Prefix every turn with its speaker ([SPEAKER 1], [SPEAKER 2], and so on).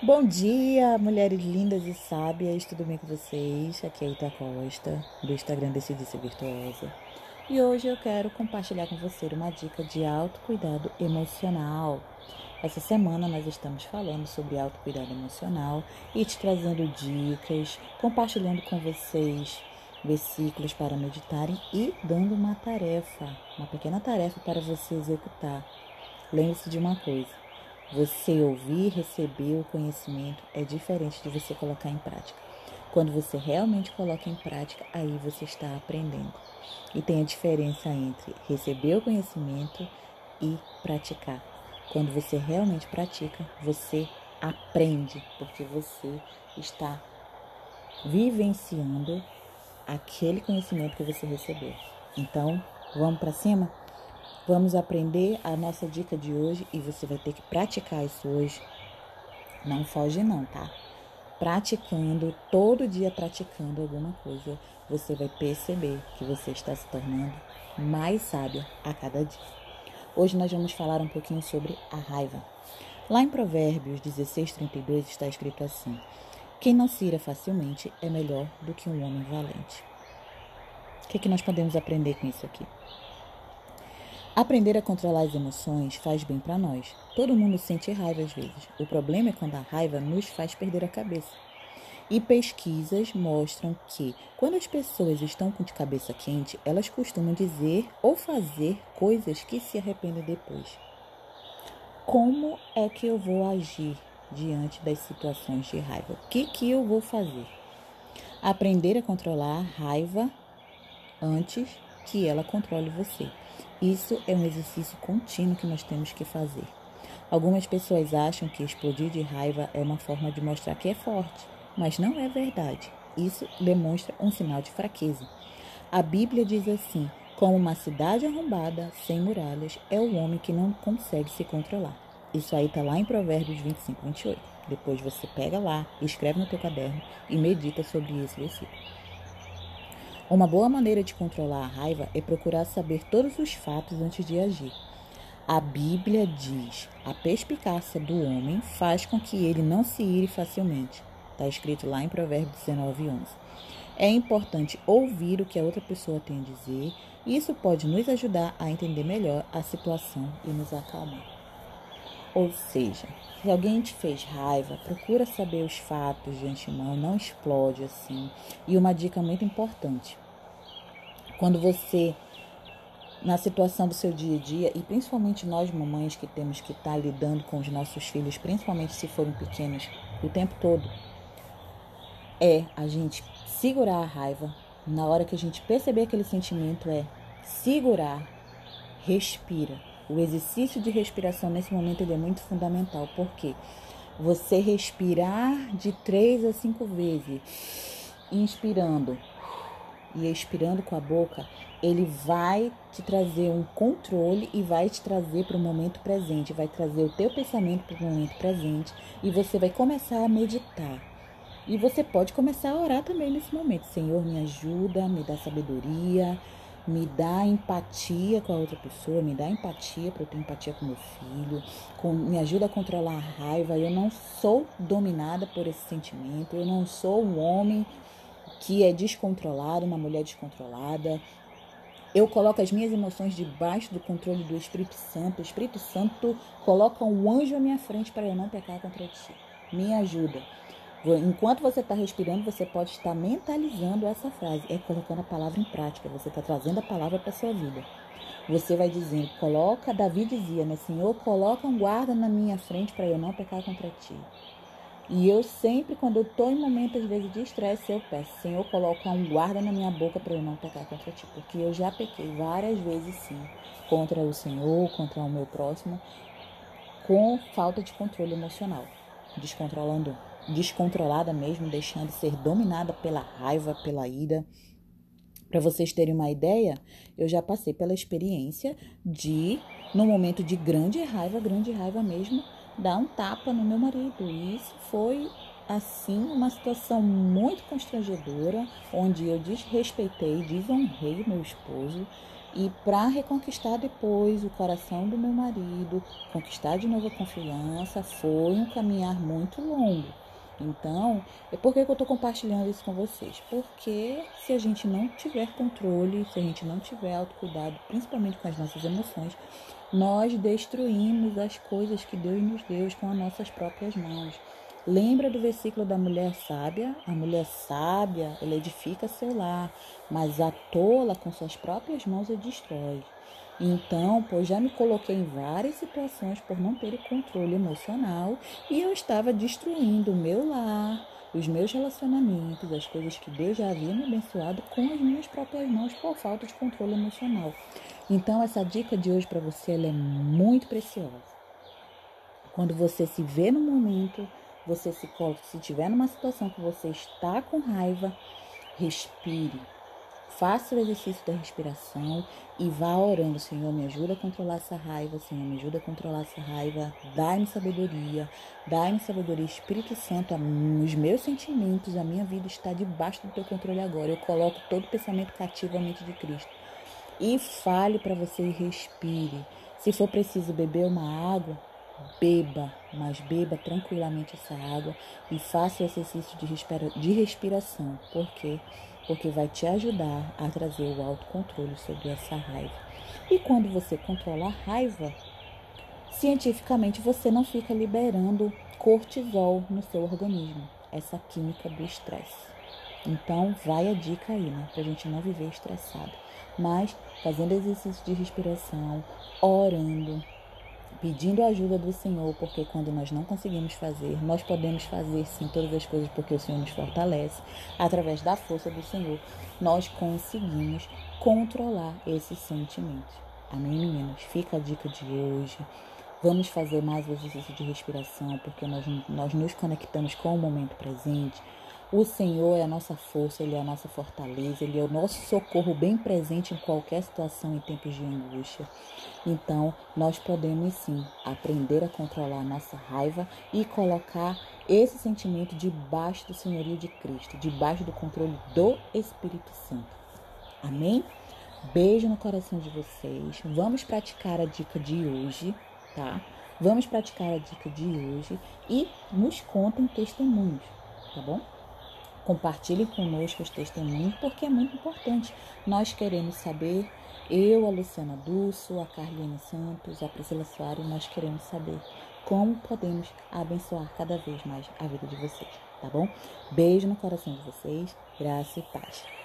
[SPEAKER 1] Bom dia, mulheres lindas e sábias, tudo bem com vocês? Aqui é Ita Costa, do Instagram Decidi Virtuosa. E hoje eu quero compartilhar com você uma dica de autocuidado emocional. Essa semana nós estamos falando sobre autocuidado emocional e te trazendo dicas, compartilhando com vocês versículos para meditarem e dando uma tarefa, uma pequena tarefa para você executar. Lembre-se de uma coisa você ouvir, receber o conhecimento é diferente de você colocar em prática. Quando você realmente coloca em prática, aí você está aprendendo. E tem a diferença entre receber o conhecimento e praticar. Quando você realmente pratica, você aprende, porque você está vivenciando aquele conhecimento que você recebeu. Então, vamos para cima? Vamos aprender a nossa dica de hoje e você vai ter que praticar isso hoje. Não foge não, tá? Praticando, todo dia praticando alguma coisa, você vai perceber que você está se tornando mais sábia a cada dia. Hoje nós vamos falar um pouquinho sobre a raiva. Lá em Provérbios 16:32 está escrito assim: Quem não se ira facilmente é melhor do que um homem valente. O que, é que nós podemos aprender com isso aqui? Aprender a controlar as emoções faz bem para nós. Todo mundo sente raiva às vezes. O problema é quando a raiva nos faz perder a cabeça. E pesquisas mostram que, quando as pessoas estão com de cabeça quente, elas costumam dizer ou fazer coisas que se arrependem depois. Como é que eu vou agir diante das situações de raiva? O que, que eu vou fazer? Aprender a controlar a raiva antes que ela controle você. Isso é um exercício contínuo que nós temos que fazer. Algumas pessoas acham que explodir de raiva é uma forma de mostrar que é forte, mas não é verdade. Isso demonstra um sinal de fraqueza. A Bíblia diz assim: como uma cidade arrombada, sem muralhas, é o homem que não consegue se controlar. Isso aí está lá em Provérbios 25, 28. Depois você pega lá, escreve no teu caderno e medita sobre esse versículo. Uma boa maneira de controlar a raiva é procurar saber todos os fatos antes de agir. A Bíblia diz: a perspicácia do homem faz com que ele não se ire facilmente. Está escrito lá em Provérbios 19, 11. É importante ouvir o que a outra pessoa tem a dizer, isso pode nos ajudar a entender melhor a situação e nos acalmar. Ou seja, se alguém te fez raiva, procura saber os fatos de antemão, não explode assim. E uma dica muito importante: quando você, na situação do seu dia a dia, e principalmente nós mamães que temos que estar tá lidando com os nossos filhos, principalmente se forem pequenos, o tempo todo, é a gente segurar a raiva. Na hora que a gente perceber aquele sentimento, é segurar, respira o exercício de respiração nesse momento é muito fundamental, porque você respirar de três a cinco vezes, inspirando e expirando com a boca, ele vai te trazer um controle e vai te trazer para o momento presente, vai trazer o teu pensamento para o momento presente e você vai começar a meditar. E você pode começar a orar também nesse momento. Senhor, me ajuda, me dá sabedoria, me dá empatia com a outra pessoa, me dá empatia para eu ter empatia com meu filho, com, me ajuda a controlar a raiva. Eu não sou dominada por esse sentimento, eu não sou um homem que é descontrolado, uma mulher descontrolada. Eu coloco as minhas emoções debaixo do controle do Espírito Santo. O Espírito Santo coloca um anjo à minha frente para eu não pecar contra ti. Me ajuda. Enquanto você está respirando, você pode estar mentalizando essa frase, é colocando a palavra em prática. Você está trazendo a palavra para sua vida. Você vai dizendo, coloca, Davi dizia, né, Senhor, coloca um guarda na minha frente para eu não pecar contra ti. E eu sempre, quando eu estou em momentos, às vezes, de estresse, eu peço, Senhor, coloca um guarda na minha boca para eu não pecar contra ti. Porque eu já pequei várias vezes, sim, contra o Senhor, contra o meu próximo, com falta de controle emocional, descontrolando descontrolada mesmo, deixando de ser dominada pela raiva, pela ira. Para vocês terem uma ideia, eu já passei pela experiência de, no momento de grande raiva, grande raiva mesmo, dar um tapa no meu marido. E isso foi, assim, uma situação muito constrangedora, onde eu desrespeitei, desonrei meu esposo E para reconquistar depois o coração do meu marido, conquistar de novo a confiança, foi um caminhar muito longo. Então, é por que eu estou compartilhando isso com vocês? Porque se a gente não tiver controle, se a gente não tiver autocuidado, principalmente com as nossas emoções, nós destruímos as coisas que Deus nos deu com as nossas próprias mãos. Lembra do versículo da mulher sábia? A mulher sábia, ela edifica seu lar, mas a tola com suas próprias mãos a destrói. Então, pois já me coloquei em várias situações por não ter controle emocional e eu estava destruindo o meu lar, os meus relacionamentos, as coisas que Deus já havia me abençoado com as minhas próprias mãos por falta de controle emocional. Então, essa dica de hoje para você é muito preciosa. Quando você se vê no momento, você se coloca, se tiver numa situação que você está com raiva, respire Faça o exercício da respiração e vá orando. Senhor, me ajuda a controlar essa raiva. Senhor, me ajuda a controlar essa raiva. Dai-me sabedoria. Dai-me sabedoria. Espírito Santo, os meus sentimentos, a minha vida está debaixo do teu controle agora. Eu coloco todo pensamento cativo à mente de Cristo. E fale para você e respire. Se for preciso beber uma água, beba, mas beba tranquilamente essa água e faça o exercício de, respira de respiração. Por quê? porque vai te ajudar a trazer o autocontrole sobre essa raiva. E quando você controla a raiva, cientificamente você não fica liberando cortisol no seu organismo, essa química do estresse. Então, vai a dica aí, né? Pra gente não viver estressado. Mas fazendo exercício de respiração, orando, pedindo a ajuda do Senhor, porque quando nós não conseguimos fazer, nós podemos fazer sim todas as coisas porque o Senhor nos fortalece. Através da força do Senhor, nós conseguimos controlar esses sentimentos. Amém, meninas? Fica a dica de hoje. Vamos fazer mais exercício de respiração, porque nós, nós nos conectamos com o momento presente. O Senhor é a nossa força, Ele é a nossa fortaleza, Ele é o nosso socorro bem presente em qualquer situação em tempos de angústia. Então, nós podemos sim aprender a controlar a nossa raiva e colocar esse sentimento debaixo do senhorio de Cristo, debaixo do controle do Espírito Santo. Amém? Beijo no coração de vocês. Vamos praticar a dica de hoje, tá? Vamos praticar a dica de hoje e nos contem testemunhos, tá bom? Compartilhe conosco os testemunhos, porque é muito importante. Nós queremos saber, eu, a Luciana Dulce, a Carline Santos, a Priscila Soares, nós queremos saber como podemos abençoar cada vez mais a vida de vocês, tá bom? Beijo no coração de vocês, graça e paz.